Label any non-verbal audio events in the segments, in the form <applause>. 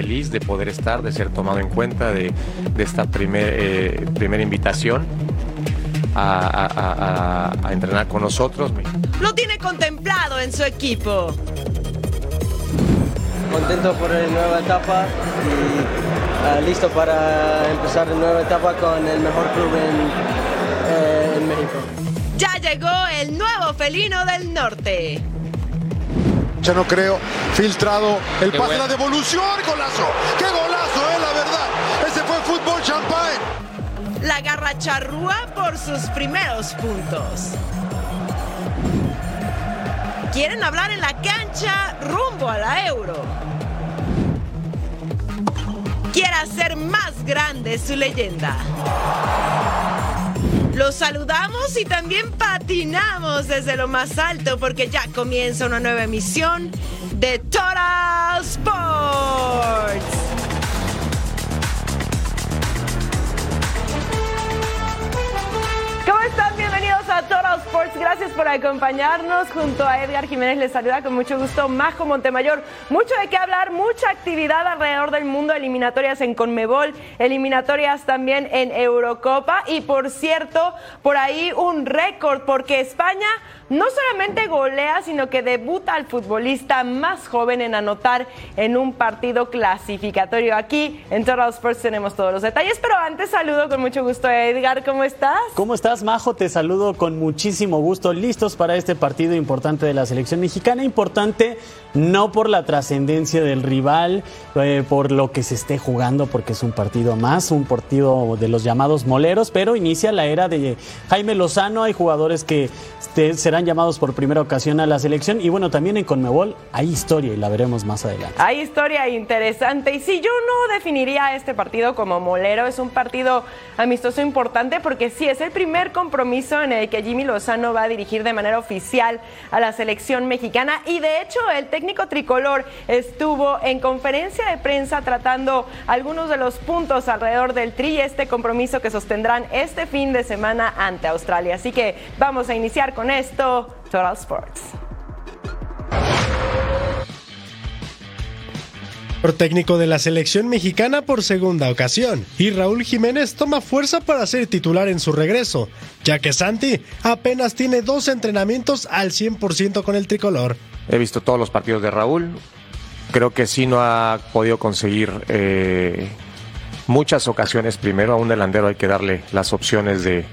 feliz de poder estar, de ser tomado en cuenta de, esta primer, primera invitación. A, a, entrenar con nosotros. Lo tiene contemplado en su equipo. Contento por la nueva etapa y ah, listo para empezar la nueva etapa con el mejor club en, eh, en México. Ya llegó el nuevo felino del norte. No creo. Filtrado el pase, la devolución, golazo. ¡Qué golazo, eh, la verdad! Ese fue fútbol champagne. La garra charrúa por sus primeros puntos. Quieren hablar en la cancha rumbo a la euro. Quiere hacer más grande su leyenda. Los saludamos y también patinamos desde lo más alto porque ya comienza una nueva emisión de Total Sports. Gracias por acompañarnos. Junto a Edgar Jiménez les saluda con mucho gusto Majo Montemayor. Mucho de qué hablar, mucha actividad alrededor del mundo, eliminatorias en Conmebol, eliminatorias también en Eurocopa y por cierto, por ahí un récord porque España no solamente golea, sino que debuta al futbolista más joven en anotar en un partido clasificatorio. Aquí en Total Sports tenemos todos los detalles, pero antes saludo con mucho gusto a Edgar. ¿Cómo estás? ¿Cómo estás, Majo? Te saludo con muchísimo gusto. Listos para este partido importante de la selección mexicana. Importante no por la trascendencia del rival, eh, por lo que se esté jugando, porque es un partido más, un partido de los llamados moleros, pero inicia la era de Jaime Lozano. Hay jugadores que este, llamados por primera ocasión a la selección. Y bueno, también en Conmebol hay historia y la veremos más adelante. Hay historia interesante. Y si yo no definiría este partido como molero, es un partido amistoso importante porque sí, es el primer compromiso en el que Jimmy Lozano va a dirigir de manera oficial a la selección mexicana. Y de hecho, el técnico tricolor estuvo en conferencia de prensa tratando algunos de los puntos alrededor del tri y este compromiso que sostendrán este fin de semana ante Australia. Así que vamos a iniciar con esto. Total Sports. Por técnico de la selección mexicana por segunda ocasión, y Raúl Jiménez toma fuerza para ser titular en su regreso, ya que Santi apenas tiene dos entrenamientos al 100% con el tricolor. He visto todos los partidos de Raúl, creo que sí no ha podido conseguir eh, muchas ocasiones. Primero a un delantero hay que darle las opciones de,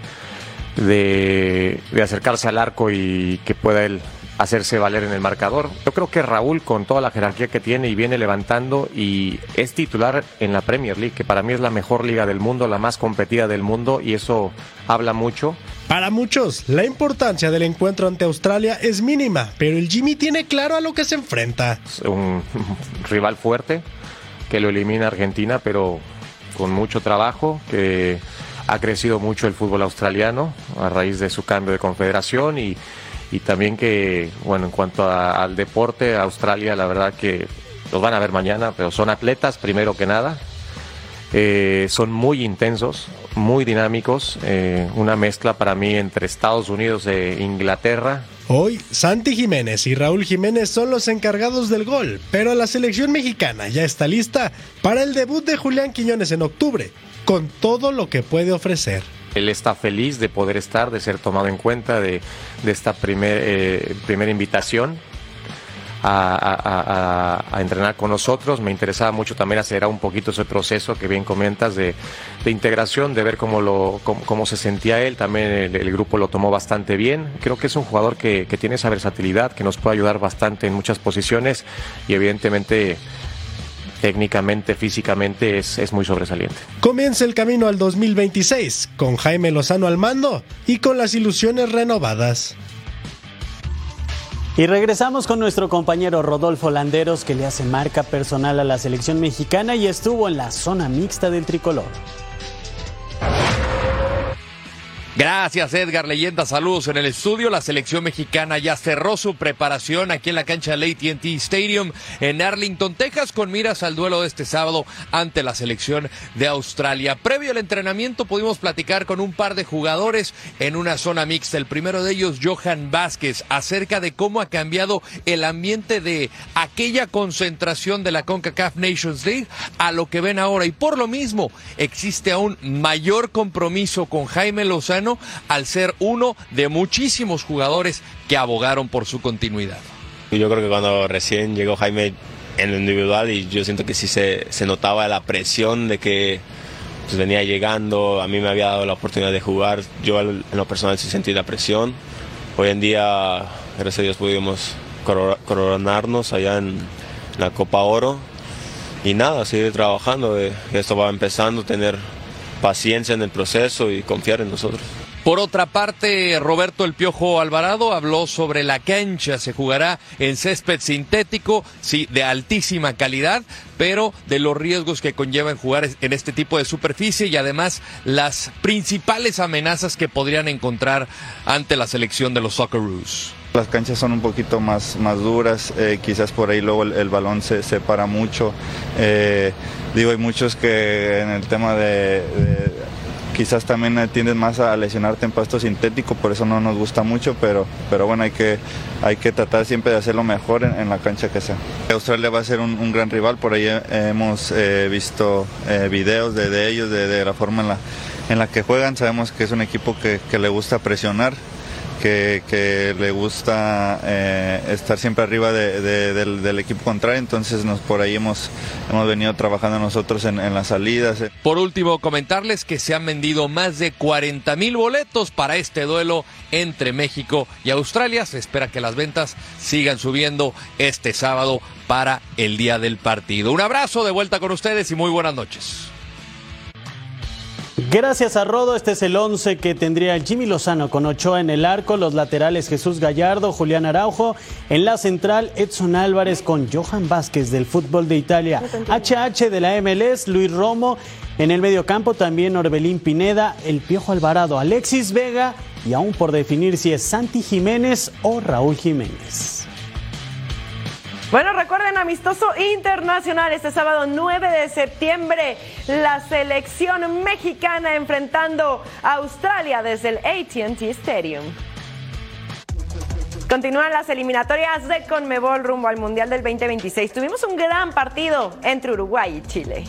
de, acercarse al arco y que pueda él hacerse valer en el marcador. Yo creo que Raúl, con toda la jerarquía que tiene y viene levantando y es titular en la Premier League, que para mí es la mejor liga del mundo, la más competida del mundo y eso habla mucho. Para muchos, la importancia del encuentro ante Australia es mínima, pero el Jimmy tiene claro a lo que se enfrenta. Un <laughs> rival fuerte que lo elimina Argentina, pero con mucho trabajo, que ha crecido mucho el fútbol australiano a raíz de su cambio de confederación y, también que, bueno, en cuanto al deporte, Australia, la verdad que los van a ver mañana, pero son atletas primero que nada. Eh, son muy intensos, muy dinámicos, eh, una mezcla para mí entre Estados Unidos e Inglaterra, Hoy, Santi Jiménez y Raúl Jiménez son los encargados del gol, pero la selección mexicana ya está lista para el debut de Julián Quiñones en octubre, con todo lo que puede ofrecer. Él está feliz de poder estar, de ser tomado en cuenta de, esta primer, eh, primera invitación a, entrenar con nosotros. Me interesaba mucho también acelerar un poquito ese proceso que bien comentas de, integración, de ver cómo, lo, cómo, se sentía él. También el, grupo lo tomó bastante bien. Creo que es un jugador que, tiene esa versatilidad, que nos puede ayudar bastante en muchas posiciones y evidentemente técnicamente, físicamente es, es, muy sobresaliente. Comienza el camino al 2026 con Jaime Lozano al mando y con las ilusiones renovadas. Y regresamos con nuestro compañero Rodolfo Landeros que le hace marca personal a la selección mexicana y estuvo en la zona mixta del tricolor. Gracias Edgar Leyenda, saludos en el estudio. La selección mexicana ya cerró su preparación aquí en la cancha del ATT Stadium en Arlington, Texas, con miras al duelo de este sábado ante la selección de Australia. Previo al entrenamiento pudimos platicar con un par de jugadores en una zona mixta. El primero de ellos, Johan Vázquez, acerca de cómo ha cambiado el ambiente de aquella concentración de la CONCACAF Nations League a lo que ven ahora. Y por lo mismo, existe aún mayor compromiso con Jaime Lozano al ser uno de muchísimos jugadores que abogaron por su continuidad. Yo creo que cuando recién llegó Jaime en lo individual y yo siento que sí se, se notaba la presión de que pues, venía llegando, a mí me había dado la oportunidad de jugar, yo en lo personal sí sentí la presión. Hoy en día, gracias a Dios, pudimos coronarnos allá en la Copa Oro y nada, seguir trabajando, esto va empezando, tener paciencia en el proceso y confiar en nosotros. Por otra parte, Roberto El Piojo Alvarado habló sobre la cancha. Se jugará en césped sintético, sí, de altísima calidad, pero de los riesgos que conllevan jugar en este tipo de superficie y además las principales amenazas que podrían encontrar ante la selección de los Socceroos. Las canchas son un poquito más, más duras, eh, quizás por ahí luego el, balón se separa mucho. Eh, digo, hay muchos que en el tema de quizás también tiendes más a lesionarte en pasto sintético, por eso no nos gusta mucho, pero, pero bueno, hay que, hay que tratar siempre de hacerlo mejor en, la cancha que sea. Australia va a ser un, gran rival, por ahí hemos eh, visto eh, videos de, ellos, de, la forma en la, en la que juegan, sabemos que es un equipo que le gusta presionar que, le gusta eh, estar siempre arriba del, equipo contrario, entonces nos, por ahí hemos, hemos venido trabajando nosotros en, las salidas. Por último, comentarles que se han vendido más de 40 mil boletos para este duelo entre México y Australia. Se espera que las ventas sigan subiendo este sábado para el día del partido. Un abrazo de vuelta con ustedes y muy buenas noches. Gracias a Rodo, este es el 11 que tendría Jimmy Lozano con Ochoa en el arco, los laterales Jesús Gallardo, Julián Araujo, en la central Edson Álvarez con Johan Vázquez del fútbol de Italia, HH de la MLS, Luis Romo, en el mediocampo también Orbelín Pineda, el Piojo Alvarado, Alexis Vega. Y aún por definir si es Santi Jiménez o Raúl Jiménez. Bueno, recuerden amistoso internacional este sábado 9 de septiembre, la selección mexicana enfrentando a Australia desde el ATT Stadium. Continúan las eliminatorias de Conmebol rumbo al Mundial del 2026. Tuvimos un gran partido entre Uruguay y Chile.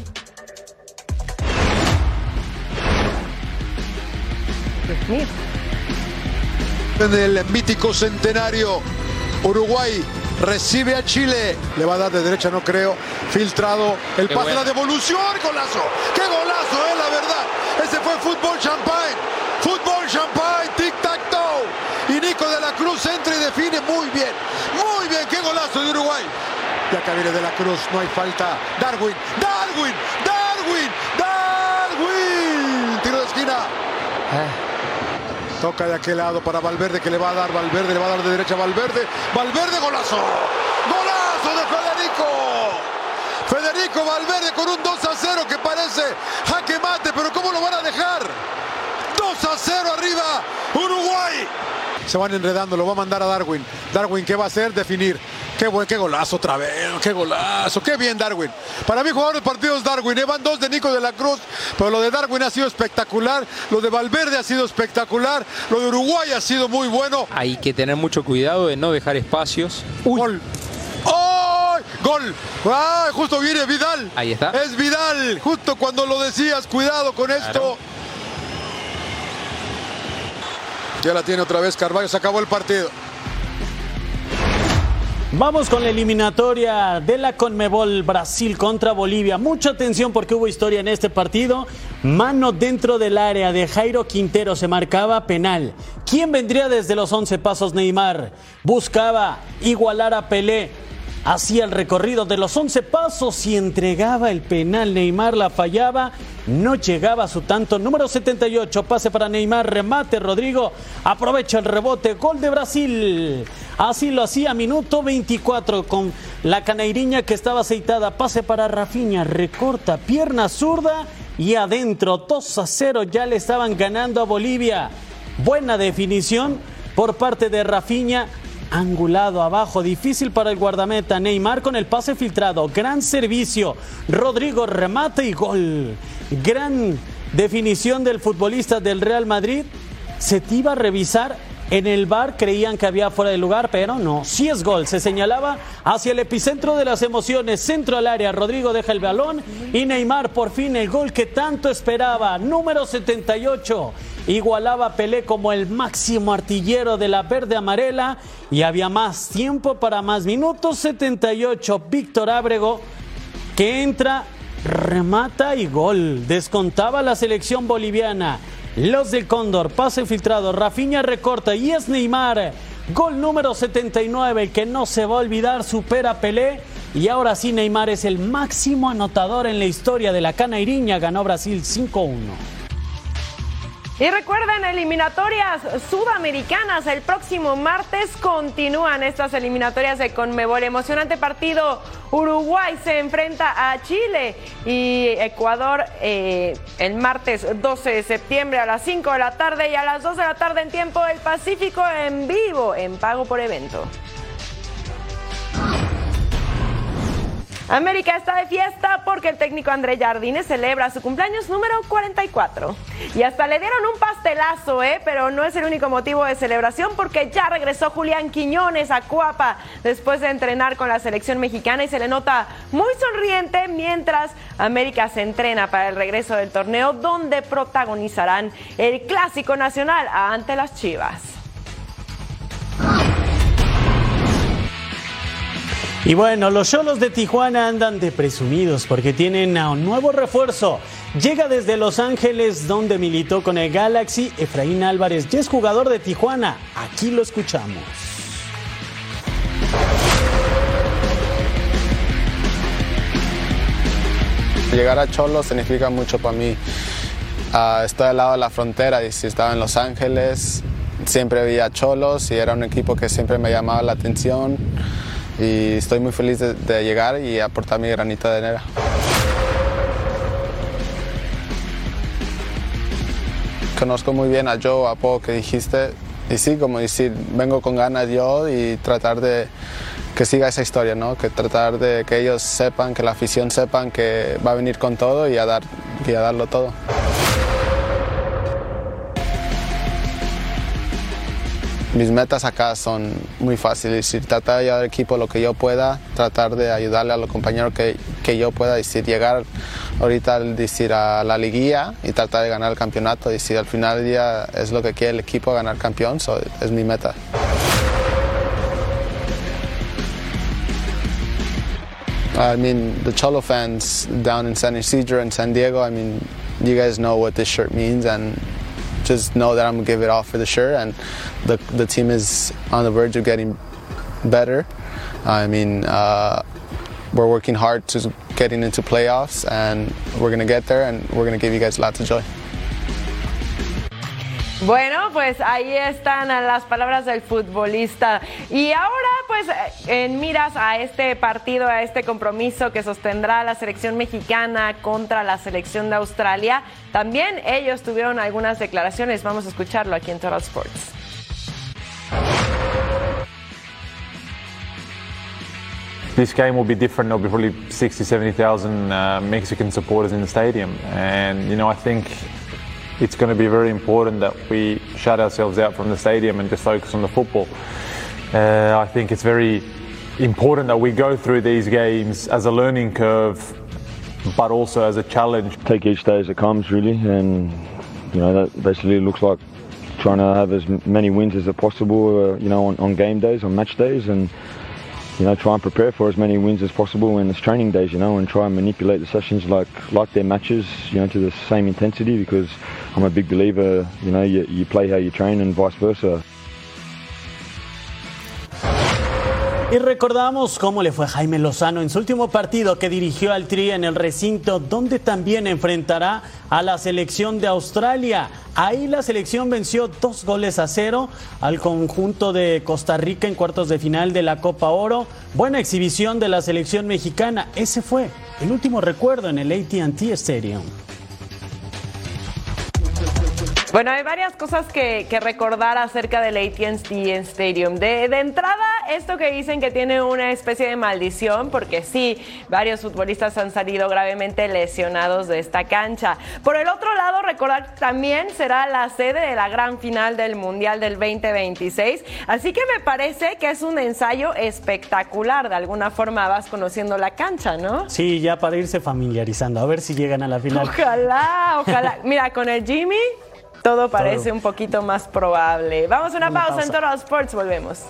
En el mítico centenario, Uruguay recibe a Chile, le va a dar de derecha, no creo, filtrado. El pase, la devolución, golazo, qué golazo, es eh, la verdad, ese fue fútbol champagne, fútbol champagne, tic tac toe, y Nico de la Cruz entra y define muy bien, muy bien, qué golazo de Uruguay. Y acá viene de la Cruz, no hay falta, Darwin, Darwin, Darwin, Darwin, tiro de esquina. Eh. Toca de aquel lado para Valverde que le va a dar Valverde, le va a dar de derecha a Valverde. Valverde, golazo. Golazo de Federico. Federico Valverde con un 2 a 0 que parece jaque mate, pero ¿cómo lo van a dejar? 2 a 0 arriba. Se van enredando, lo va a mandar a Darwin. Darwin, ¿qué va a hacer? Definir. Qué buen, qué golazo otra vez, qué golazo, qué bien Darwin. Para mí jugador de partidos Darwin, ¿eh? van dos de Nico de la Cruz, pero lo de Darwin ha sido espectacular, lo de Valverde ha sido espectacular, lo de Uruguay ha sido muy bueno. Hay que tener mucho cuidado de no dejar espacios. Gol. ¡Oh! Gol. ¡Ay! Justo viene Vidal. Ahí está. Es Vidal. Justo cuando lo decías, cuidado con esto. Ya la tiene otra vez Carvalho, se acabó el partido. Vamos con la eliminatoria de la Conmebol Brasil contra Bolivia. Mucha atención porque hubo historia en este partido. Mano dentro del área de Jairo Quintero se marcaba penal. ¿Quién vendría desde los 11 pasos Neymar? Buscaba igualar a Pelé. Hacía el recorrido de los 11 pasos y entregaba el penal. Neymar la fallaba, no llegaba a su tanto. Número 78, pase para Neymar, remate Rodrigo, aprovecha el rebote, gol de Brasil. Así lo hacía, minuto 24 con la caneiriña que estaba aceitada, pase para Rafiña, recorta, pierna zurda y adentro, 2 a 0, ya le estaban ganando a Bolivia. Buena definición por parte de Rafinha angulado abajo, difícil para el guardameta. Neymar con el pase filtrado, gran servicio. Rodrigo remate y gol. Gran definición del futbolista del Real Madrid. Se te iba a revisar en el bar creían que había fuera de lugar, pero no. Sí es gol. Se señalaba hacia el epicentro de las emociones. Centro al área. Rodrigo deja el balón. Y Neymar por fin el gol que tanto esperaba. Número 78. Igualaba a Pelé como el máximo artillero de la verde amarela. Y había más tiempo para más minutos. 78. Víctor Ábrego que entra, remata y gol. Descontaba la selección boliviana. Los del Cóndor, pase filtrado, Rafinha recorta y es Neymar. Gol número 79, el que no se va a olvidar, supera a Pelé. Y ahora sí, Neymar es el máximo anotador en la historia de la Canairiña. Ganó Brasil 5-1. Y recuerden, eliminatorias sudamericanas. El próximo martes continúan estas eliminatorias de Conmebol. Emocionante partido. Uruguay se enfrenta a Chile y Ecuador eh, el martes 12 de septiembre a las 5 de la tarde y a las 2 de la tarde en tiempo del Pacífico en vivo, en pago por evento. América está de fiesta porque el técnico André Jardines celebra su cumpleaños número 44. Y hasta le dieron un pastelazo, ¿eh? Pero no es el único motivo de celebración porque ya regresó Julián Quiñones a Cuapa después de entrenar con la selección mexicana y se le nota muy sonriente mientras América se entrena para el regreso del torneo donde protagonizarán el clásico nacional ante las Chivas. Y bueno, los Cholos de Tijuana andan de presumidos porque tienen a un nuevo refuerzo. Llega desde Los Ángeles, donde militó con el Galaxy. Efraín Álvarez ya es jugador de Tijuana. Aquí lo escuchamos. Llegar a Cholos significa mucho para mí. Ah, estoy al lado de la frontera y si estaba en Los Ángeles, siempre veía Cholos y era un equipo que siempre me llamaba la atención y estoy muy feliz de, de llegar y aportar mi granito de arena. Conozco muy bien a Joe, a Poe que dijiste, y sí, como decir, vengo con ganas yo y tratar de que siga esa historia, ¿no? Que tratar de que ellos sepan, que la afición sepan que va a venir con todo y a, dar, y a darlo todo. Mis metas acá son muy fáciles, tratar de ayudar al equipo lo que yo pueda, tratar de ayudarle a los compañeros que, que yo pueda, decir, llegar ahorita decir, a la liguilla y tratar de ganar el campeonato, decir, al final del día es lo que quiere el equipo, ganar campeón, so, es mi meta. I mean, the Cholo fans down in San Isidro and San Diego, I mean, you guys know what this shirt means and just know that I'm gonna give it all for the shirt and the, the team is on the verge of getting better. I mean, uh, we're working hard to getting into playoffs and we're gonna get there and we're gonna give you guys lots of joy. Bueno, pues ahí están las palabras del futbolista. Y ahora, pues, en miras a este partido, a este compromiso que sostendrá la selección mexicana contra la selección de Australia, también ellos tuvieron algunas declaraciones. Vamos a escucharlo aquí en Total Sports. This game will be different. There'll be probably 60, 70,000 uh, Mexican supporters in the stadium. And, you know, I think it's going to be very important that we shut ourselves out from the stadium and just focus on the football. Uh, I think it's very important that we go through these games as a learning curve, but also as a challenge. Take each day as it comes, really, and you know that basically looks like trying to have as many wins as possible. Uh, you know, on, on game days, on match days, and you know try and prepare for as many wins as possible when it's training days. You know, and try and manipulate the sessions like like their matches. You know, to the same intensity because I'm a big believer. You know, you, you play how you train and vice versa. Y recordamos cómo le fue Jaime Lozano en su último partido que dirigió al Tri en el recinto, donde también enfrentará a la selección de Australia. Ahí la selección venció dos goles a cero al conjunto de Costa Rica en cuartos de final de la Copa Oro. Buena exhibición de la selección mexicana. Ese fue el último recuerdo en el ATT Stadium. Bueno, hay varias cosas que, que recordar acerca del AT&T Stadium. De, de entrada, esto que dicen que tiene una especie de maldición, porque sí, varios futbolistas han salido gravemente lesionados de esta cancha. Por el otro lado, recordar que también será la sede de la gran final del Mundial del 2026. Así que me parece que es un ensayo espectacular. De alguna forma vas conociendo la cancha, ¿no? Sí, ya para irse familiarizando, a ver si llegan a la final. Ojalá, ojalá. <laughs> Mira, con el Jimmy todo parece un poquito más probable. Vamos a una, Una pausa, en pausa. Total Sports, volvemos.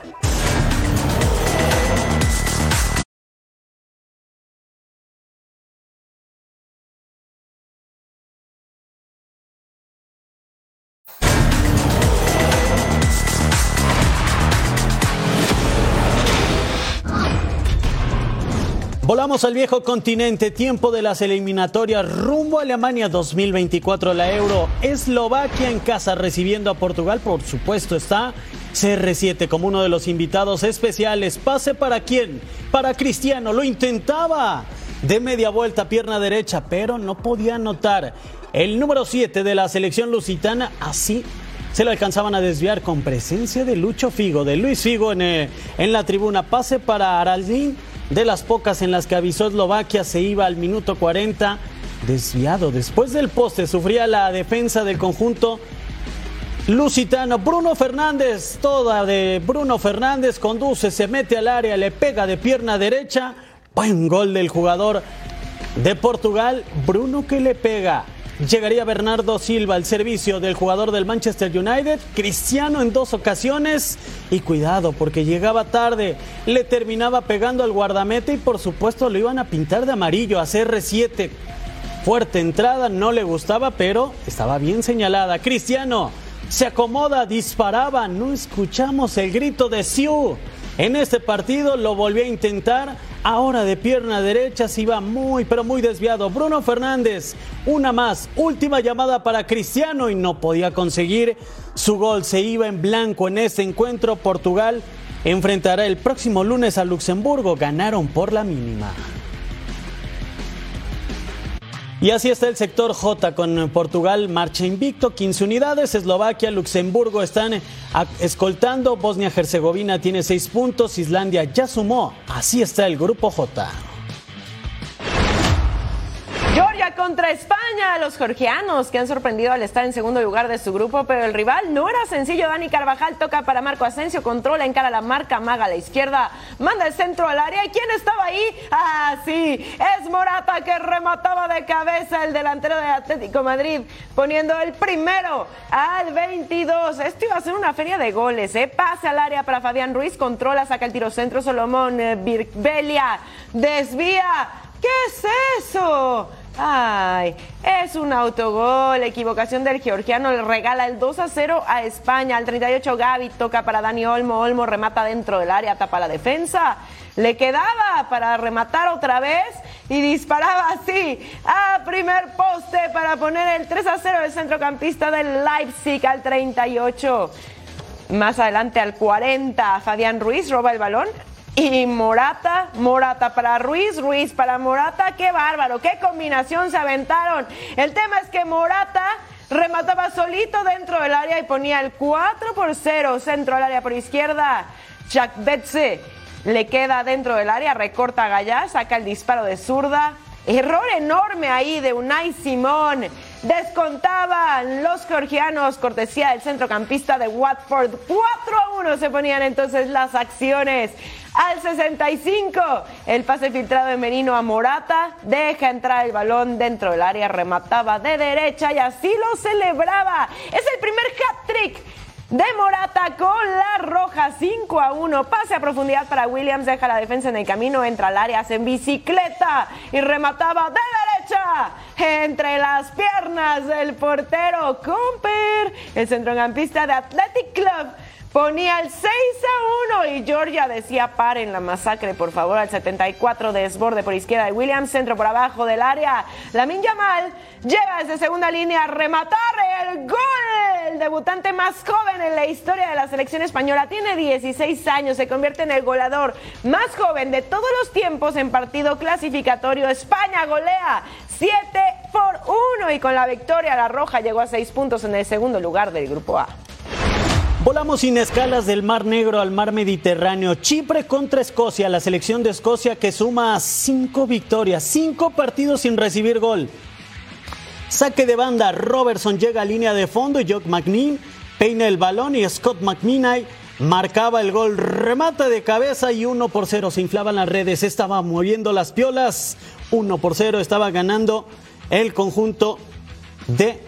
Volamos al viejo continente, tiempo de las eliminatorias rumbo a Alemania 2024, la Euro. Eslovaquia en casa recibiendo a Portugal, por supuesto está CR7 como uno de los invitados especiales. Pase para quién? Para Cristiano, lo intentaba de media vuelta, pierna derecha, pero no podía anotar. El número 7 de la selección lusitana así se lo alcanzaban a desviar con presencia de Lucho Figo, de Luis Figo en, eh, en la tribuna. Pase para Araldín, de las pocas en las que avisó Eslovaquia, se iba al minuto 40, desviado. Después del poste sufría la defensa del conjunto lusitano. Bruno Fernández, toda de Bruno Fernández, conduce, se mete al área, le pega de pierna derecha. Buen gol del jugador de Portugal, Bruno que le pega. Llegaría Bernardo Silva al servicio del jugador del Manchester United, Cristiano en dos ocasiones y cuidado porque llegaba tarde, le terminaba pegando al guardameta y por supuesto lo iban a pintar de amarillo a CR7. Fuerte entrada, no le gustaba, pero estaba bien señalada. Cristiano se acomoda, disparaba, no escuchamos el grito de Siu. En este partido lo volvió a intentar, ahora de pierna derecha se iba muy, pero muy desviado. Bruno Fernández, una más, última llamada para Cristiano y no podía conseguir su gol. Se iba en blanco en este encuentro. Portugal enfrentará el próximo lunes a Luxemburgo. Ganaron por la mínima. Y así está el sector J con Portugal, marcha invicto, 15 unidades, Eslovaquia, Luxemburgo están eh, a- escoltando, Bosnia-Herzegovina tiene 6 puntos, Islandia ya sumó, así está el grupo J. Georgia contra España, los georgianos que han sorprendido al estar en segundo lugar de su grupo, pero el rival no era sencillo. Dani Carvajal toca para Marco Asensio, controla, encara la marca, maga a la izquierda, manda el centro al área. ¿Y quién estaba ahí? Ah, sí, es Morata que remataba de cabeza el delantero de Atlético Madrid, poniendo el primero al 22. Esto iba a ser una feria de goles, ¿eh? Pase al área para Fabián Ruiz, controla, saca el tiro centro, Solomón eh, desvía. ¿Qué es eso? Ay, es un autogol, equivocación del georgiano, le regala el 2 a 0 a España. Al 38 Gaby toca para Dani Olmo, Olmo remata dentro del área, tapa la defensa. Le quedaba para rematar otra vez y disparaba así a primer poste para poner el 3 a 0 del centrocampista del Leipzig al 38. Más adelante al 40, Fabián Ruiz roba el balón. Y Morata, Morata para Ruiz, Ruiz para Morata, qué bárbaro, qué combinación se aventaron. El tema es que Morata remataba solito dentro del área y ponía el 4 por 0, centro al área por izquierda. Betze le queda dentro del área, recorta a saca el disparo de zurda. Error enorme ahí de Unai Simón. Descontaban los georgianos, cortesía del centrocampista de Watford. 4 a 1 se ponían entonces las acciones. Al 65, el pase filtrado de Merino a Morata, deja entrar el balón dentro del área, remataba de derecha y así lo celebraba. Es el primer hat-trick de Morata con la roja 5 a 1. Pase a profundidad para Williams, deja la defensa en el camino, entra al área, hace en bicicleta y remataba de derecha entre las piernas del portero Comper, el centrocampista de Athletic Club. Ponía el 6 a 1 y Georgia decía paren la masacre, por favor, al 74 desborde por izquierda de Williams, centro por abajo del área. Lamin Yamal llega desde segunda línea a rematar el gol. El debutante más joven en la historia de la selección española tiene 16 años, se convierte en el goleador más joven de todos los tiempos en partido clasificatorio. España golea 7 por 1 y con la victoria la Roja llegó a 6 puntos en el segundo lugar del Grupo A. Volamos sin escalas del Mar Negro al Mar Mediterráneo. Chipre contra Escocia, la selección de Escocia que suma cinco victorias, cinco partidos sin recibir gol. Saque de banda, Robertson llega a línea de fondo y Jock McNeil peina el balón y Scott McMinay marcaba el gol, remata de cabeza y 1 por 0. Se inflaban las redes, estaba moviendo las piolas. 1 por 0 estaba ganando el conjunto de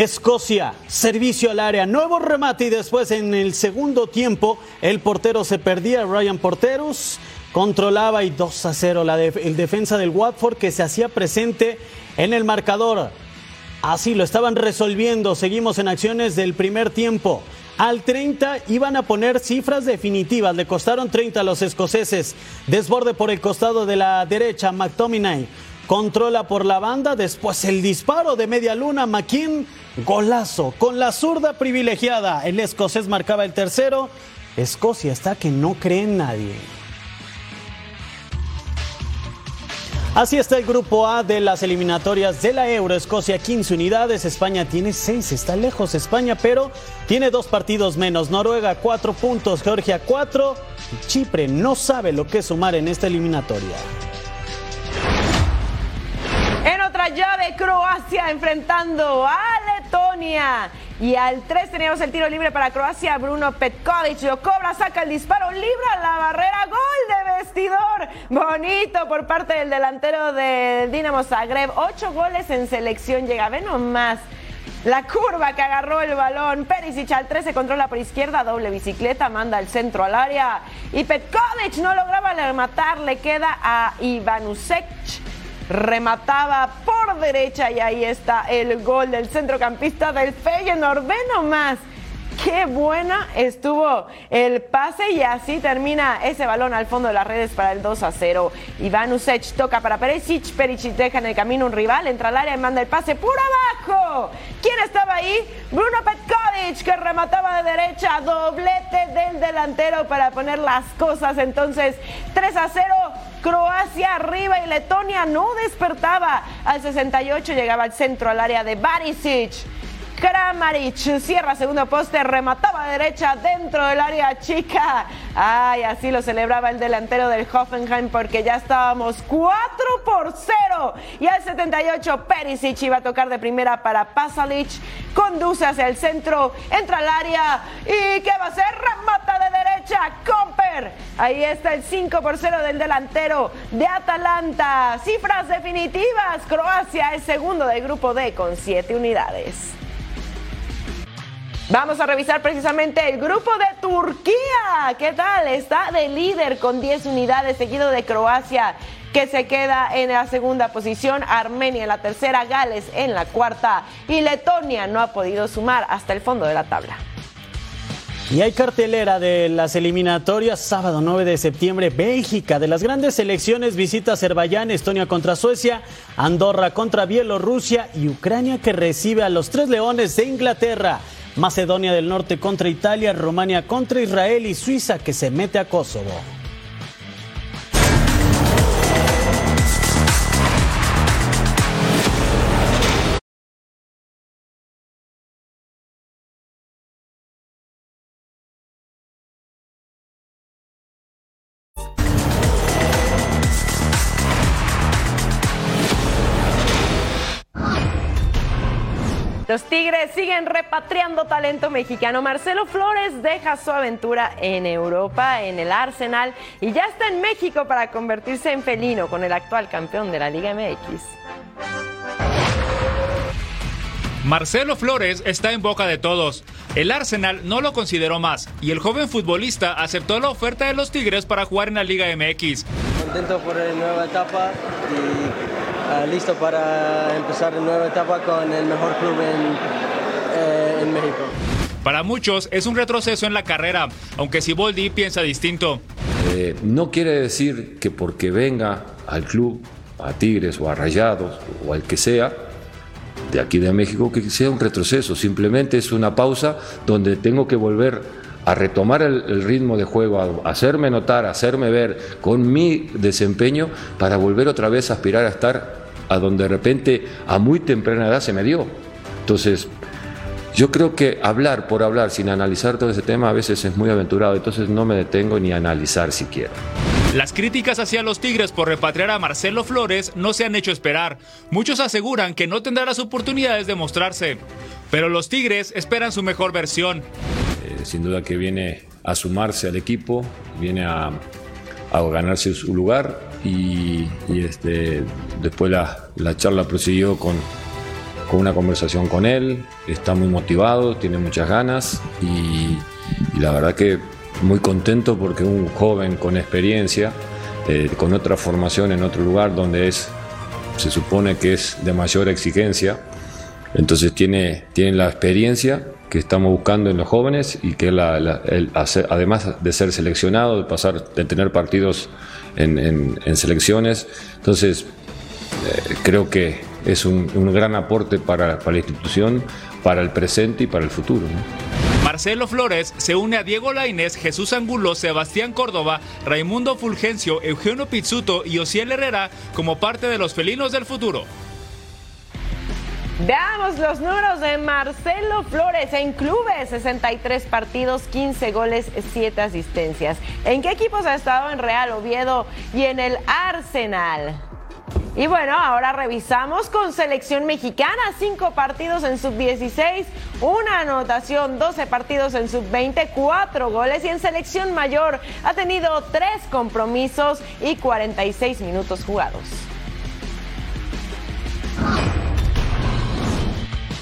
Escocia. Servicio al área, nuevo remate y después en el segundo tiempo el portero se perdía, Ryan Porteros. Controlaba y 2 a 0 la el defensa del Watford que se hacía presente en el marcador. Así lo estaban resolviendo. Seguimos en acciones del primer tiempo. Al 30 iban a poner cifras definitivas. Le costaron 30 a los escoceses. Desborde por el costado de la derecha. McTominay controla por la banda. Después el disparo de media luna. McKean, golazo. Con la zurda privilegiada. El escocés marcaba el tercero. Escocia está que no cree en nadie. Así está el grupo A de las eliminatorias de la Euro. Escocia 15 unidades, España tiene 6, está lejos España, pero tiene dos partidos menos. Noruega 4 puntos, Georgia 4. Chipre no sabe lo que sumar en esta eliminatoria. En otra llave, Croacia enfrentando a Letonia. Y al 3 teníamos el tiro libre para Croacia. Bruno Petkovic lo cobra, saca el disparo, libra la barrera, gol de vestidor. Bonito por parte del delantero del Dinamo Zagreb. Ocho goles en selección llega. Ve nomás. La curva que agarró el balón. Perisic al 13 controla por izquierda, doble bicicleta, manda el centro al área. Y Petkovic no lograba rematar, le queda a Ivanusek remataba por derecha y ahí está el gol del centrocampista del Feyenoord. Ve nomás. Qué buena estuvo el pase y así termina ese balón al fondo de las redes para el 2 a 0. Iván Usech toca para Perisic, Perisic deja en el camino un rival, entra al área y manda el pase por abajo. ¿Quién estaba ahí? Bruno Petkovic que remataba de derecha, doblete del delantero para poner las cosas entonces 3 a 0. Croacia arriba y Letonia no despertaba. Al 68 llegaba al centro al área de Barisic. Kramaric cierra segundo poste, remataba derecha dentro del área chica. Ay, así lo celebraba el delantero del Hoffenheim porque ya estábamos 4 por 0. Y al 78 Perisic iba a tocar de primera para Pasalic. Conduce hacia el centro, entra al área y ¿qué va a hacer? Remata de derecha, Comper. Ahí está el 5 por 0 del delantero de Atalanta. Cifras definitivas. Croacia es segundo del grupo D con 7 unidades. Vamos a revisar precisamente el grupo de Turquía. ¿Qué tal? Está de líder con 10 unidades, seguido de Croacia, que se queda en la segunda posición, Armenia en la tercera, Gales en la cuarta y Letonia no ha podido sumar hasta el fondo de la tabla. Y hay cartelera de las eliminatorias, sábado 9 de septiembre, Bélgica, de las grandes selecciones, visita Azerbaiyán, Estonia contra Suecia, Andorra contra Bielorrusia y Ucrania que recibe a los tres leones de Inglaterra. Macedonia del Norte contra Italia, Rumania contra Israel y Suiza que se mete a Kosovo. Los Tigres siguen repatriando talento mexicano. Marcelo Flores deja su aventura en Europa, en el Arsenal, y ya está en México para convertirse en felino con el actual campeón de la Liga MX. Marcelo Flores está en boca de todos. El Arsenal no lo consideró más y el joven futbolista aceptó la oferta de los Tigres para jugar en la Liga MX. Contento por la nueva etapa y listo para empezar una nueva etapa con el mejor club eh, en, México. Para muchos es un retroceso en la carrera, aunque Siboldi piensa distinto. Eh, no quiere decir que porque venga al club, a Tigres o a Rayados o al que sea, de aquí de México, que sea un retroceso. Simplemente es una pausa donde tengo que volver a retomar el, ritmo de juego, a hacerme notar, a hacerme ver con mi desempeño para volver otra vez a aspirar a estar a donde de repente a muy temprana edad se me dio. Entonces, yo creo que hablar por hablar sin analizar todo ese tema a veces es muy aventurado, entonces no me detengo ni a analizar siquiera. Las críticas hacia los Tigres por repatriar a Marcelo Flores no se han hecho esperar. Muchos aseguran que no tendrá las oportunidades de mostrarse. Pero los Tigres esperan su mejor versión. Eh, sin duda que viene a sumarse al equipo, viene a, a ganarse su lugar y, este, después la, la charla prosiguió con, con una conversación con él, está muy motivado, tiene muchas ganas y, la verdad que muy contento porque un joven con experiencia, eh, con otra formación en otro lugar donde es, se supone que es de mayor exigencia, entonces tiene, tiene la experiencia que estamos buscando en los jóvenes y que la, además de ser seleccionado, de pasar, de tener partidos en, selecciones, entonces eh, creo que es un, gran aporte para, la institución, para el presente y para el futuro. Marcelo Flores se une a Diego Lainez, Jesús Angulo, Sebastián Córdoba, Raimundo Fulgencio, Eugenio Pizzuto y Ociel Herrera como parte de los felinos del futuro. Veamos los números de Marcelo Flores en clubes, 63 partidos, 15 goles, 7 asistencias. ¿En qué equipos ha estado en Real Oviedo y en el Arsenal? Y bueno, ahora revisamos con selección mexicana, 5 partidos en sub-16, una anotación, 12 partidos en sub-20, 4 goles y en selección mayor ha tenido 3 compromisos y 46 minutos jugados.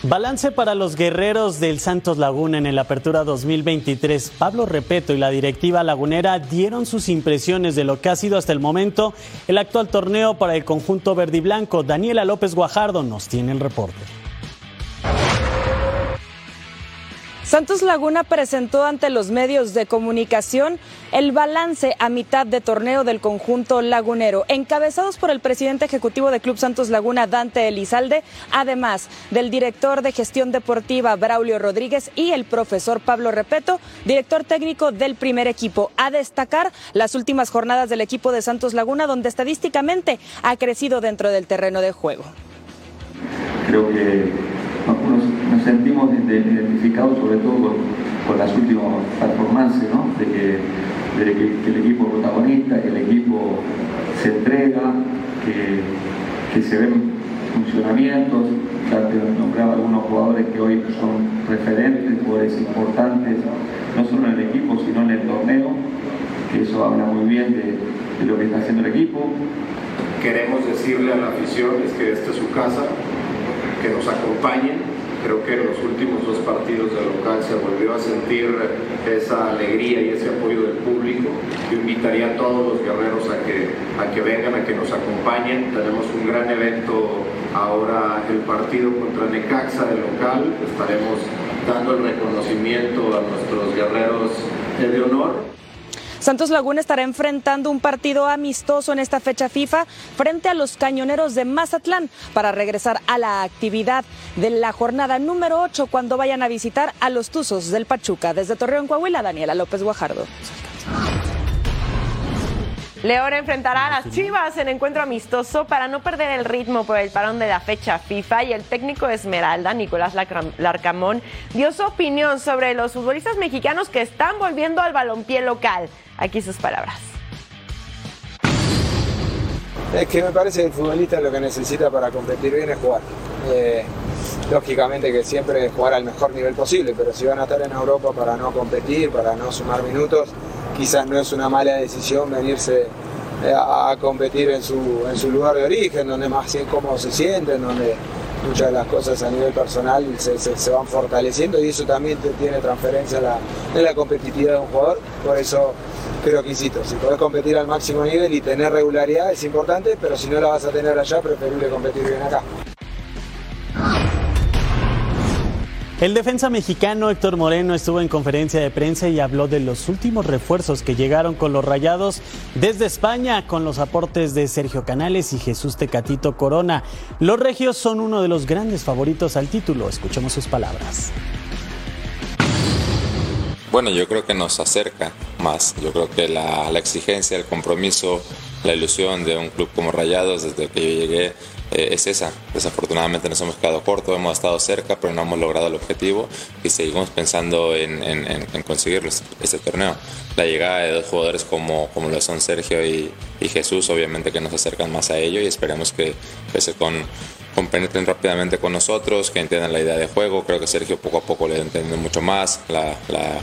Balance para los guerreros del Santos Laguna en el Apertura 2023. Pablo Repeto y la directiva lagunera dieron sus impresiones de lo que ha sido hasta el momento el actual torneo para el conjunto verde y blanco. Daniela López Guajardo nos tiene el reporte. Santos Laguna presentó ante los medios de comunicación el balance a mitad de torneo del conjunto lagunero, encabezados por el presidente ejecutivo de Club Santos Laguna, Dante Elizalde, además del director de gestión deportiva, Braulio Rodríguez, y el profesor Pablo Repeto, director técnico del primer equipo. A destacar las últimas jornadas del equipo de Santos Laguna, donde estadísticamente ha crecido dentro del terreno de juego. creo que nos, nos sentimos identificados sobre todo con, con las últimas performances, ¿no? de, que, de que, que el equipo protagonista, que el equipo se entrega, que, que se ven funcionamientos, ya te nombraba algunos jugadores que hoy son referentes, jugadores importantes, no solo en el equipo, sino en el torneo, que eso habla muy bien de, de lo que está haciendo el equipo. Queremos decirle a la afición es que esta es su casa, que nos acompañen. Creo que en los últimos dos partidos de local se volvió a sentir esa alegría y ese apoyo del público. Yo invitaría a todos los guerreros a que, a que vengan, a que nos acompañen. Tenemos un gran evento ahora, el partido contra Necaxa de local. Estaremos dando el reconocimiento a nuestros guerreros de honor. Santos Laguna estará enfrentando un partido amistoso en esta fecha FIFA frente a los cañoneros de Mazatlán para regresar a la actividad de la jornada número 8 cuando vayan a visitar a los Tuzos del Pachuca. Desde Torreón, Coahuila, Daniela López Guajardo. León enfrentará a las Chivas en encuentro amistoso para no perder el ritmo por el parón de la fecha FIFA y el técnico de Esmeralda, Nicolás Larcamón, dio su opinión sobre los futbolistas mexicanos que están volviendo al balompié local. Aquí sus palabras. Es que me parece que el futbolista lo que necesita para competir bien es jugar. Eh, lógicamente que siempre es jugar al mejor nivel posible, pero si van a estar en Europa para no competir, para no sumar minutos, quizás no es una mala decisión venirse eh, a, competir en su, en su lugar de origen, donde más bien cómodo se sienten, donde muchas de las cosas a nivel personal se, se- se van fortaleciendo y eso también te- tiene transferencia en la, en la competitividad de un jugador. Por eso creo que insisto, si podés competir al máximo nivel y tener regularidad es importante, pero si no la vas a tener allá, preferible competir bien acá. El defensa mexicano Héctor Moreno estuvo en conferencia de prensa y habló de los últimos refuerzos que llegaron con los Rayados desde España con los aportes de Sergio Canales y Jesús Tecatito Corona. Los regios son uno de los grandes favoritos al título. Escuchemos sus palabras. Bueno, yo creo que nos acerca más. Yo creo que la, exigencia, el compromiso, la ilusión de un club como Rayados desde que yo llegué eh, es esa. Desafortunadamente nos hemos quedado cortos, hemos estado cerca, pero no hemos logrado el objetivo y seguimos pensando en, en, conseguirlo este torneo. La llegada de dos jugadores como, como lo son Sergio y, Jesús, obviamente que nos acercan más a ello y esperemos que, se con, compenetren rápidamente con nosotros, que entiendan la idea de juego. Creo que Sergio poco a poco le entiende mucho más la, la,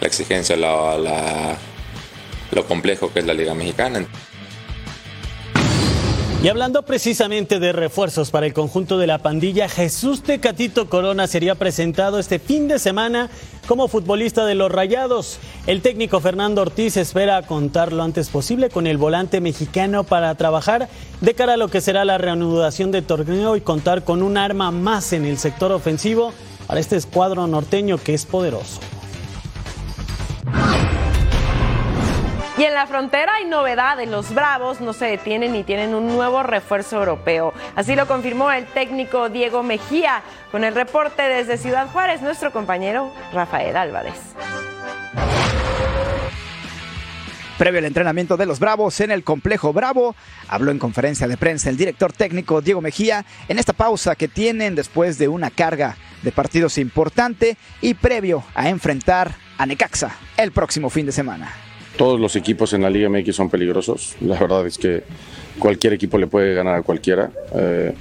la exigencia, la, la, lo complejo que es la Liga Mexicana. Y hablando precisamente de refuerzos para el conjunto de la pandilla, Jesús Tecatito Corona sería presentado este fin de semana como futbolista de los Rayados. El técnico Fernando Ortiz espera contar lo antes posible con el volante mexicano para trabajar de cara a lo que será la reanudación de torneo y contar con un arma más en el sector ofensivo para este escuadro norteño que es poderoso. Y en la frontera hay novedades. Los Bravos no se detienen y tienen un nuevo refuerzo europeo. Así lo confirmó el técnico Diego Mejía con el reporte desde Ciudad Juárez, nuestro compañero Rafael Álvarez. Previo al entrenamiento de los Bravos en el complejo Bravo, habló en conferencia de prensa el director técnico Diego Mejía en esta pausa que tienen después de una carga de partidos importante y previo a enfrentar a Necaxa el próximo fin de semana todos los equipos en la Liga MX son peligrosos. La verdad es que cualquier equipo le puede ganar a cualquiera. Eh,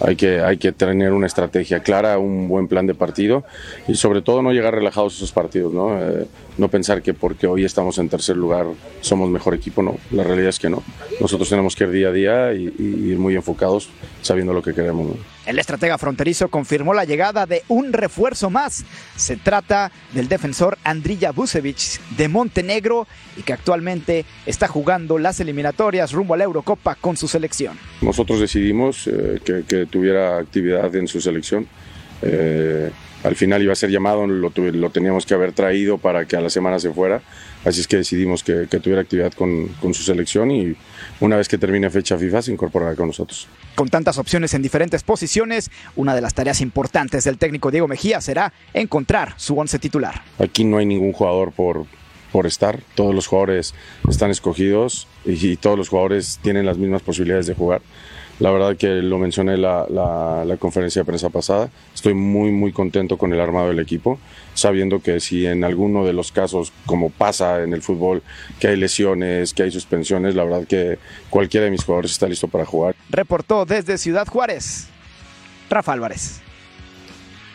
hay que, hay que tener una estrategia clara, un buen plan de partido y sobre todo no llegar relajados a esos partidos, ¿no? Eh, no pensar que porque hoy estamos en tercer lugar somos mejor equipo, no. La realidad es que no. Nosotros tenemos que ir día a día y, ir muy enfocados sabiendo lo que queremos. El estratega fronterizo confirmó la llegada de un refuerzo más. Se trata del defensor Andrija Bucevic de Montenegro y que actualmente está jugando las eliminatorias rumbo a la Eurocopa con su selección. Nosotros decidimos eh, que, tuviera actividad en su selección. Eh, al final iba a ser llamado, lo, lo, teníamos que haber traído para que a la semana se fuera, así es que decidimos que, tuviera actividad con, con, su selección y una vez que termine fecha FIFA se incorporará con nosotros. Con tantas opciones en diferentes posiciones, una de las tareas importantes del técnico Diego Mejía será encontrar su once titular. Aquí no hay ningún jugador por, por estar, todos los jugadores están escogidos y todos los jugadores tienen las mismas posibilidades de jugar. La verdad que lo mencioné la, la, la, conferencia de prensa pasada. Estoy muy, muy contento con el armado del equipo, sabiendo que si en alguno de los casos, como pasa en el fútbol, que hay lesiones, que hay suspensiones, la verdad que cualquiera de mis jugadores está listo para jugar. Reportó desde Ciudad Juárez, Rafa Álvarez.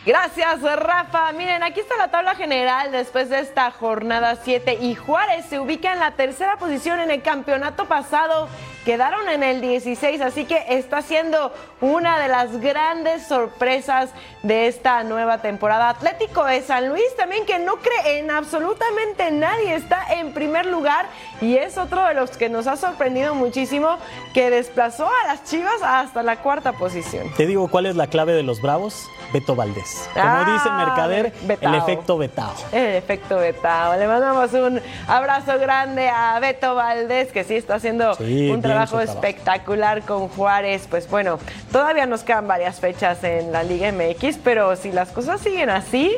Gracias, Rafa. Miren, aquí está la tabla general después de esta jornada 7 y Juárez se ubica en la tercera posición en el campeonato pasado. Quedaron en el 16, así que está siendo una de las grandes sorpresas de esta nueva temporada. Atlético de San Luis también que no cree en absolutamente nadie, está en primer lugar y es otro de los que nos ha sorprendido muchísimo que desplazó a las Chivas hasta la cuarta posición. Te digo cuál es la clave de los Bravos, Beto Valdés. Como ah, dice Mercader, el efecto Betao. El efecto Betao. Le mandamos un abrazo grande a Beto Valdés, que sí está haciendo un trabajo espectacular con Juárez. Pues bueno, todavía nos quedan varias fechas en la Liga MX, pero si las cosas siguen así,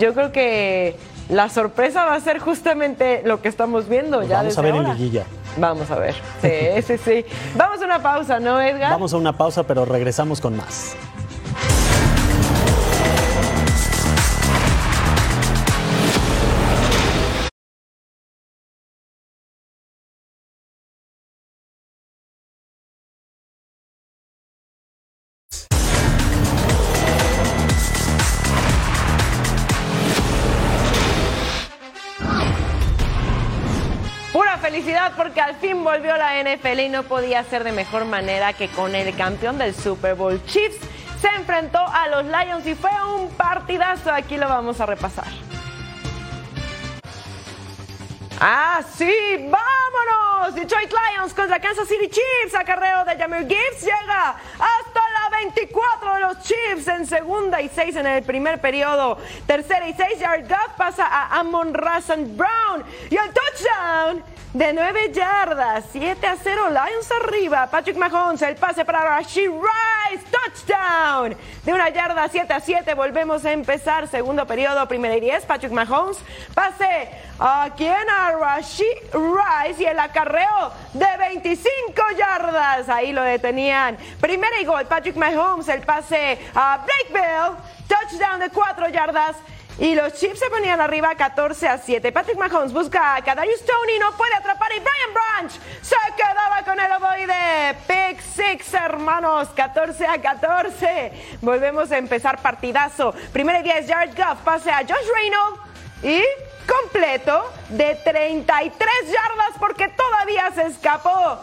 yo creo que la sorpresa va a ser justamente lo que estamos viendo pues ya. Vamos a ver en liguilla. Vamos a ver. <laughs> Sí, sí, sí. Vamos a una pausa, ¿no, Edgar? Vamos a una pausa, pero regresamos con más. Porque al fin volvió la NFL y no podía ser de mejor manera que con el campeón del Super Bowl Chiefs. Se enfrentó a los Lions y fue un partidazo. Aquí lo vamos a repasar. Ah, sí, vámonos. Detroit Lions contra Kansas City Chiefs. Acarreo de Jamir Gibbs llega hasta la 24 de los Chiefs en segunda y seis en el primer periodo. Tercera y seis, Jared Goff pasa a Amon Razan Brown. Y el touchdown de 9 yardas, 7 a 0, Lions arriba. Patrick Mahomes, el pase para Rashid Rice, touchdown. De una yarda 7 a 7, volvemos a empezar. Segundo periodo, primera y 10. Patrick Mahomes, pase a quien a Rashid Rice y el acarreo de 25 yardas. Ahí lo detenían. Primera y gol, Patrick Mahomes, el pase a Blake Bell, touchdown de 4 yardas. Y los Chiefs se ponían arriba 14 a 7. Patrick Mahomes busca a Kadarius Tony, no puede atrapar y Brian Branch se quedaba con el ovoide. Pick six, hermanos, 14 a 14. Volvemos a empezar partidazo. Primera y 10, Jared Goff pase a Josh Reynolds y completo de 33 yardas porque todavía se escapó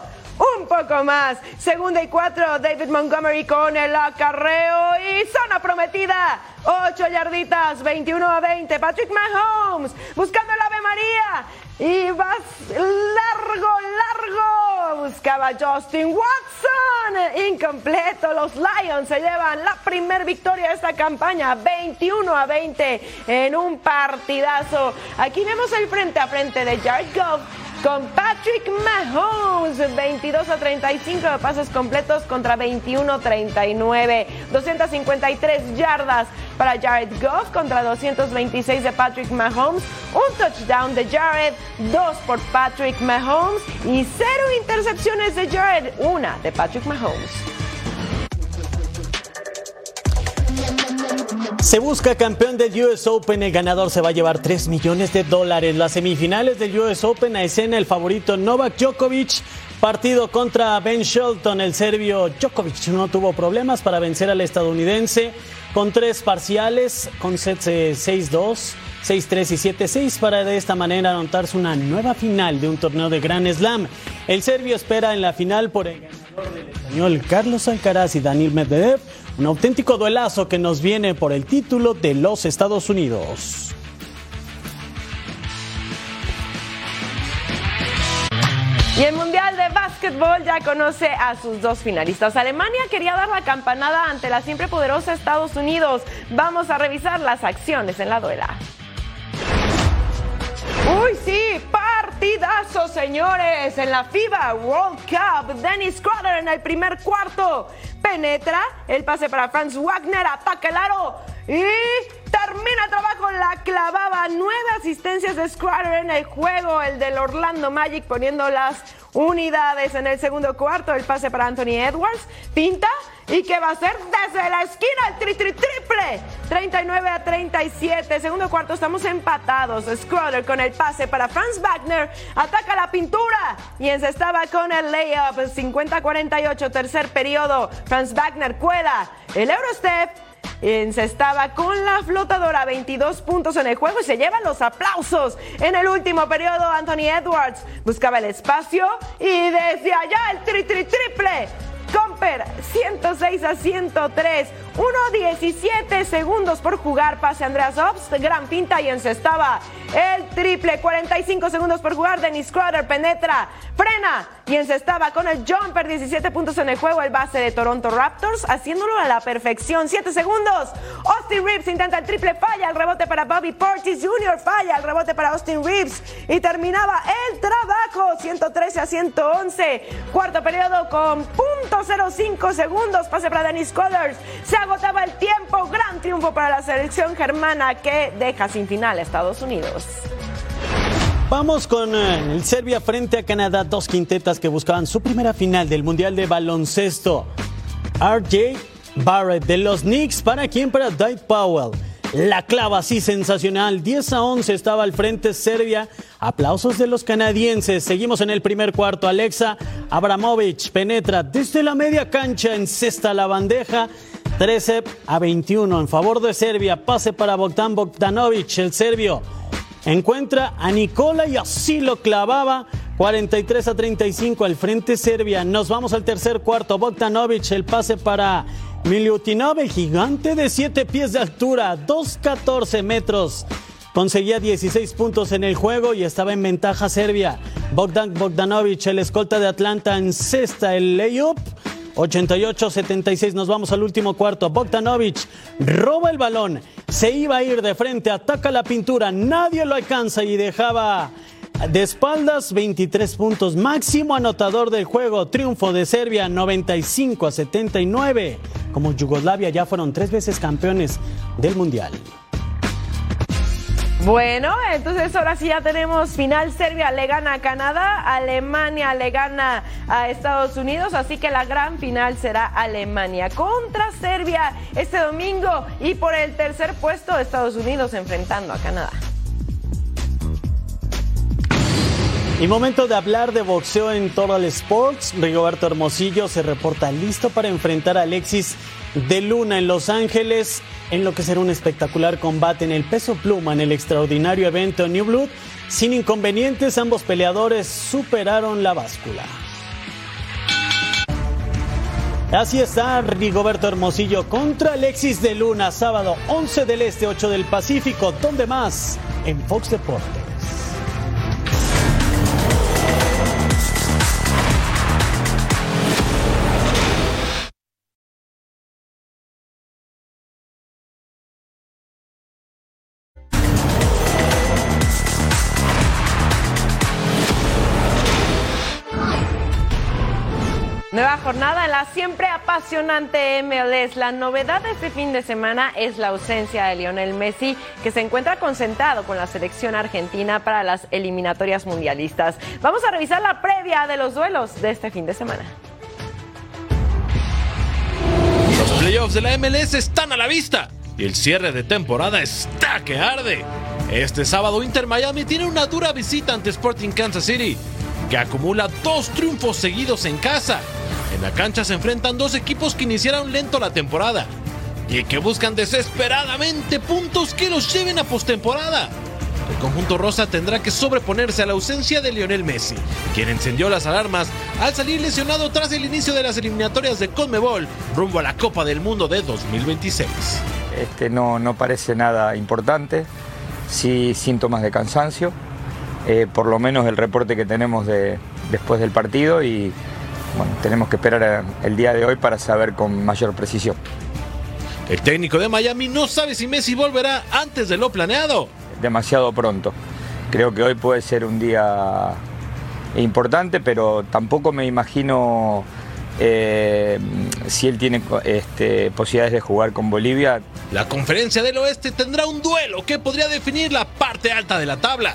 un poco más. Segunda y cuatro, David Montgomery con el acarreo y zona prometida. Ocho yarditas, 21 a 20. Patrick Mahomes buscando el Ave María. Y vas largo, largo. Buscaba Justin Watson. Incompleto. Los Lions se llevan la primer victoria de esta campaña. 21 a 20 en un partidazo. Aquí vemos el frente a frente de Jared Goff con Patrick Mahomes, 22 a 35 de pases completos contra 21 a 39, 253 yardas para Jared Goff contra 226 de Patrick Mahomes, un touchdown de Jared, dos por Patrick Mahomes y cero intercepciones de Jared, una de Patrick Mahomes. Se busca campeón del US Open. El ganador se va a llevar 3 millones de dólares. Las semifinales del US Open a escena el favorito Novak Djokovic. Partido contra Ben Shelton. El serbio Djokovic no tuvo problemas para vencer al estadounidense con tres parciales, con sets 6-2. 6-3 y 7-6 para de esta manera anotarse una nueva final de un torneo de Grand Slam. El serbio espera en la final por el ganador del español Carlos Alcaraz y Daniel Medvedev un auténtico duelazo que nos viene por el título de los Estados Unidos. Y el Mundial de Básquetbol ya conoce a sus dos finalistas. Alemania quería dar la campanada ante la siempre poderosa Estados Unidos. Vamos a revisar las acciones en la duela. Uy, sí, partidazo, señores. En la FIBA World Cup, Dennis Crowder en el primer cuarto penetra el pase para Franz Wagner, ataca el aro y termina trabajo, la clavaba. Nueve asistencias de Scratter en el juego, el del Orlando Magic poniendo las unidades en el segundo cuarto. El pase para Anthony Edwards, pinta y que va a hacer desde la esquina el tri, tri triple. 39 a 37. Segundo cuarto estamos empatados. Scroller con el pase para Franz Wagner. Ataca la pintura y encestaba con el layup. 50-48. Tercer periodo. Franz Wagner cuela el Eurostep encestaba con la flotadora 22 puntos en el juego y se llevan los aplausos. En el último periodo, Anthony Edwards buscaba el espacio y desde allá el tri, tri triple. Comper 106 a 103. 1.17 segundos por jugar. Pase Andreas Obst. Gran pinta y encestaba el triple. 45 segundos por jugar. Dennis Crowder penetra. Frena y encestaba con el jumper. 17 puntos en el juego. El base de Toronto Raptors haciéndolo a la perfección. 7 segundos. Austin Reeves intenta el triple. Falla el rebote para Bobby Portis Jr. Falla el rebote para Austin Reeves. Y terminaba el trabajo. 113 a 111. Cuarto periodo con .05 segundos. Pase para Dennis Collars. Se agotaba el tiempo. Gran triunfo para la selección germana que deja sin final a Estados Unidos. Vamos con eh, el Serbia frente a Canadá, dos quintetas que buscaban su primera final del Mundial de Baloncesto. RJ Barrett de los Knicks, ¿para quién? Para Dwight Powell. La clava así sensacional, 10 a 11 estaba al frente Serbia. Aplausos de los canadienses. Seguimos en el primer cuarto. Alexa Abramovich penetra desde la media cancha, en cesta la bandeja. 13 a 21 en favor de Serbia. Pase para Bogdan Bogdanovic, el serbio. Encuentra a Nicola y así lo clavaba. 43 a 35 al frente Serbia. Nos vamos al tercer cuarto. Bogdanovic, el pase para Milutinov, el gigante de 7 pies de altura, 2'14 metros. Conseguía 16 puntos en el juego y estaba en ventaja Serbia. Bogdan Bogdanovic, el escolta de Atlanta, en cesta el layup. 88-76, nos vamos al último cuarto. Bogdanovic roba el balón, se iba a ir de frente, ataca la pintura, nadie lo alcanza y dejaba de espaldas 23 puntos, máximo anotador del juego, triunfo de Serbia 95 a 79 como Yugoslavia ya fueron tres veces campeones del Mundial. Bueno, entonces ahora sí ya tenemos final. Serbia le gana a Canadá, Alemania le gana a Estados Unidos, así que la gran final será Alemania contra Serbia este domingo y por el tercer puesto Estados Unidos enfrentando a Canadá. Y momento de hablar de boxeo en Total Sports. Rigoberto Hermosillo se reporta listo para enfrentar a Alexis de Luna en Los Ángeles en lo que será un espectacular combate en el peso pluma en el extraordinario evento New Blood. Sin inconvenientes, ambos peleadores superaron la báscula. Así está Rigoberto Hermosillo contra Alexis de Luna, sábado 11 del Este, 8 del Pacífico. ¿Dónde más? En Fox Deportes. Jornada en la siempre apasionante MLS. La novedad de este fin de semana es la ausencia de Lionel Messi, que se encuentra concentrado con la selección argentina para las eliminatorias mundialistas. Vamos a revisar la previa de los duelos de este fin de semana. Los playoffs de la MLS están a la vista y el cierre de temporada está que arde. Este sábado Inter Miami tiene una dura visita ante Sporting Kansas City, que acumula dos triunfos seguidos en casa. En la cancha se enfrentan dos equipos que iniciaron lento la temporada y que buscan desesperadamente puntos que los lleven a postemporada. El conjunto rosa tendrá que sobreponerse a la ausencia de Lionel Messi, quien encendió las alarmas al salir lesionado tras el inicio de las eliminatorias de Conmebol rumbo a la Copa del Mundo de 2026. Este no, no parece nada importante, sí síntomas de cansancio, eh, por lo menos el reporte que tenemos de, después del partido y bueno, tenemos que esperar el día de hoy para saber con mayor precisión. El técnico de Miami no sabe si Messi volverá antes de lo planeado. Demasiado pronto. Creo que hoy puede ser un día importante, pero tampoco me imagino eh, si él tiene este, posibilidades de jugar con Bolivia. La conferencia del oeste tendrá un duelo que podría definir la parte alta de la tabla.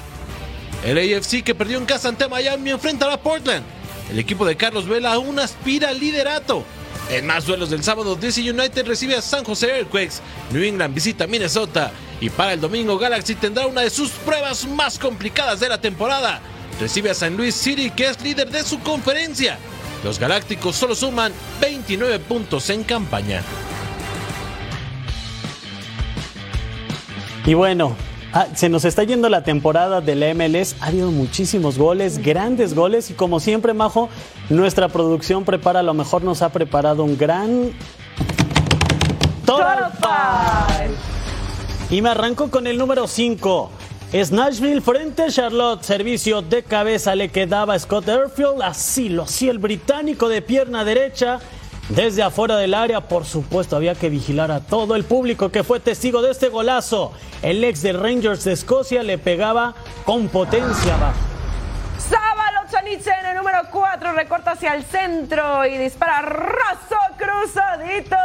El AFC que perdió en casa ante Miami enfrentará a Portland. El equipo de Carlos Vela aún aspira al liderato. En más duelos del sábado, DC United recibe a San José Earthquakes, New England visita Minnesota y para el domingo Galaxy tendrá una de sus pruebas más complicadas de la temporada. Recibe a San Luis City que es líder de su conferencia. Los Galácticos solo suman 29 puntos en campaña. Y bueno, ah, se nos está yendo la temporada del MLS. Ha habido muchísimos goles, grandes goles. Y como siempre, Majo, nuestra producción prepara, a lo mejor nos ha preparado un gran. Total Five. Y me arranco con el número 5. Es Nashville frente a Charlotte. Servicio de cabeza le quedaba a Scott Airfield. Así lo hacía el británico de pierna derecha. Desde afuera del área, por supuesto, había que vigilar a todo el público que fue testigo de este golazo. El ex de Rangers de Escocia le pegaba con potencia abajo. Sábalo Chanitze en el número 4 recorta hacia el centro y dispara raso cruzadito.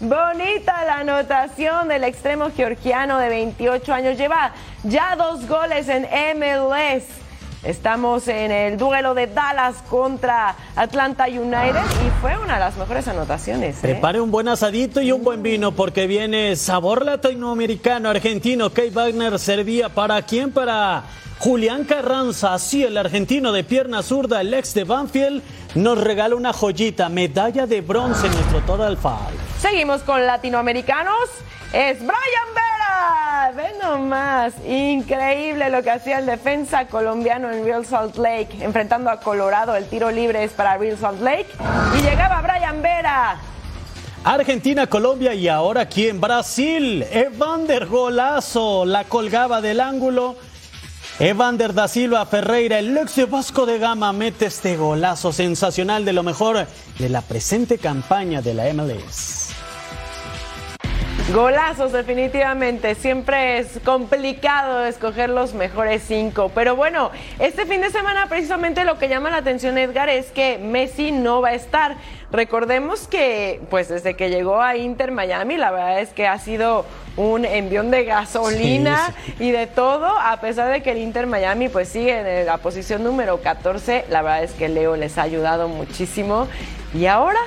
Bonita la anotación del extremo georgiano de 28 años. Lleva ya dos goles en MLS. Estamos en el duelo de Dallas contra Atlanta United y fue una de las mejores anotaciones. ¿eh? Prepare un buen asadito y un buen vino porque viene sabor latinoamericano, argentino. Kay Wagner servía para quién? Para Julián Carranza, así el argentino de pierna zurda, el ex de Banfield, nos regala una joyita, medalla de bronce en nuestro Total Five. Seguimos con latinoamericanos. Es Brian Vera. Ven nomás. Increíble lo que hacía el defensa colombiano en Real Salt Lake. Enfrentando a Colorado. El tiro libre es para Real Salt Lake. Y llegaba Brian Vera. Argentina, Colombia y ahora aquí en Brasil. Evander Golazo la colgaba del ángulo. Evander da Silva Ferreira, el de Vasco de Gama, mete este golazo sensacional de lo mejor de la presente campaña de la MLS. Golazos, definitivamente. Siempre es complicado escoger los mejores cinco. Pero bueno, este fin de semana precisamente lo que llama la atención, Edgar, es que Messi no va a estar. Recordemos que, pues desde que llegó a Inter Miami, la verdad es que ha sido un envión de gasolina y de todo, a pesar de que el Inter Miami pues sigue en la posición número 14, la verdad es que Leo les ha ayudado muchísimo. Y ahora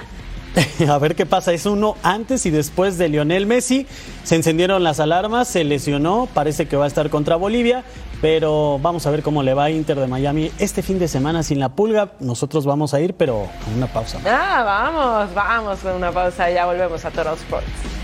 <laughs> A ver qué pasa. Es uno antes y después de Lionel Messi. Se encendieron las alarmas, se lesionó, parece que va a estar contra Bolivia, pero vamos a ver cómo le va Inter de Miami este fin de semana sin la pulga. Nosotros vamos a ir, pero con una pausa. Ah, vamos, vamos con una pausa. Ya volvemos a Toro Sports.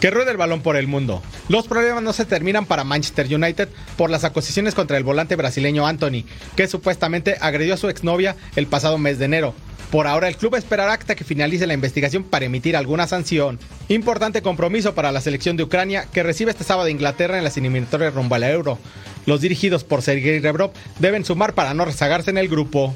Que ruede el balón por el mundo. Los problemas no se terminan para Manchester United por las acusaciones contra el volante brasileño Anthony, que supuestamente agredió a su exnovia el pasado mes de enero. Por ahora el club esperará hasta que finalice la investigación para emitir alguna sanción. Importante compromiso para la selección de Ucrania que recibe este sábado a Inglaterra en las eliminatorias rumbo a la Euro. Los dirigidos por Sergei Rebrov deben sumar para no rezagarse en el grupo.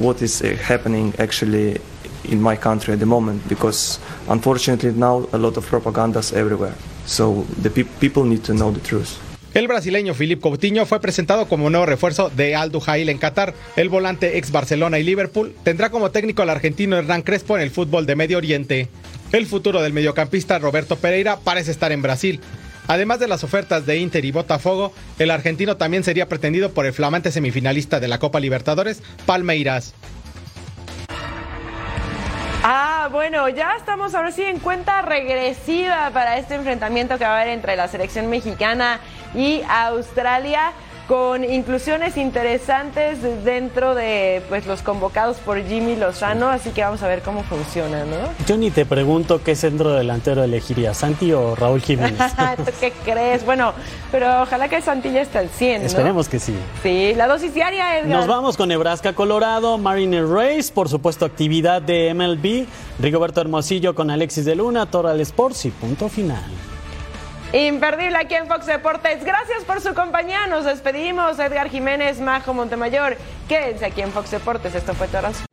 what is uh, happening actually in my country at the moment because unfortunately now a lot of propagandas everywhere so the pe- people need to know the truth El brasileño Philippe Coutinho fue presentado como nuevo refuerzo de Al Duhail en Qatar. El volante ex Barcelona y Liverpool tendrá como técnico al argentino Hernán Crespo en el fútbol de Medio Oriente. El futuro del mediocampista Roberto Pereira parece estar en Brasil. Además de las ofertas de Inter y Botafogo, el argentino también sería pretendido por el flamante semifinalista de la Copa Libertadores, Palmeiras. Ah, bueno, ya estamos ahora sí en cuenta regresiva para este enfrentamiento que va a haber entre la selección mexicana y Australia con inclusiones interesantes dentro de pues los convocados por Jimmy Lozano, así que vamos a ver cómo funciona, ¿no? Yo ni te pregunto qué centro delantero elegiría, Santi o Raúl Jiménez. <laughs> ¿Tú qué crees? Bueno, pero ojalá que Santilla esté al 100, ¿no? Esperemos que sí. Sí, la dosis diaria, Edgar. Nos vamos con Nebraska, Colorado, Mariner Race, por supuesto actividad de MLB, Rigoberto Hermosillo con Alexis de Luna, Toral Sports y punto final. Imperdible aquí en Fox Deportes. Gracias por su compañía. Nos despedimos. Edgar Jiménez, Majo Montemayor. Quédense aquí en Fox Deportes. Esto fue Toros.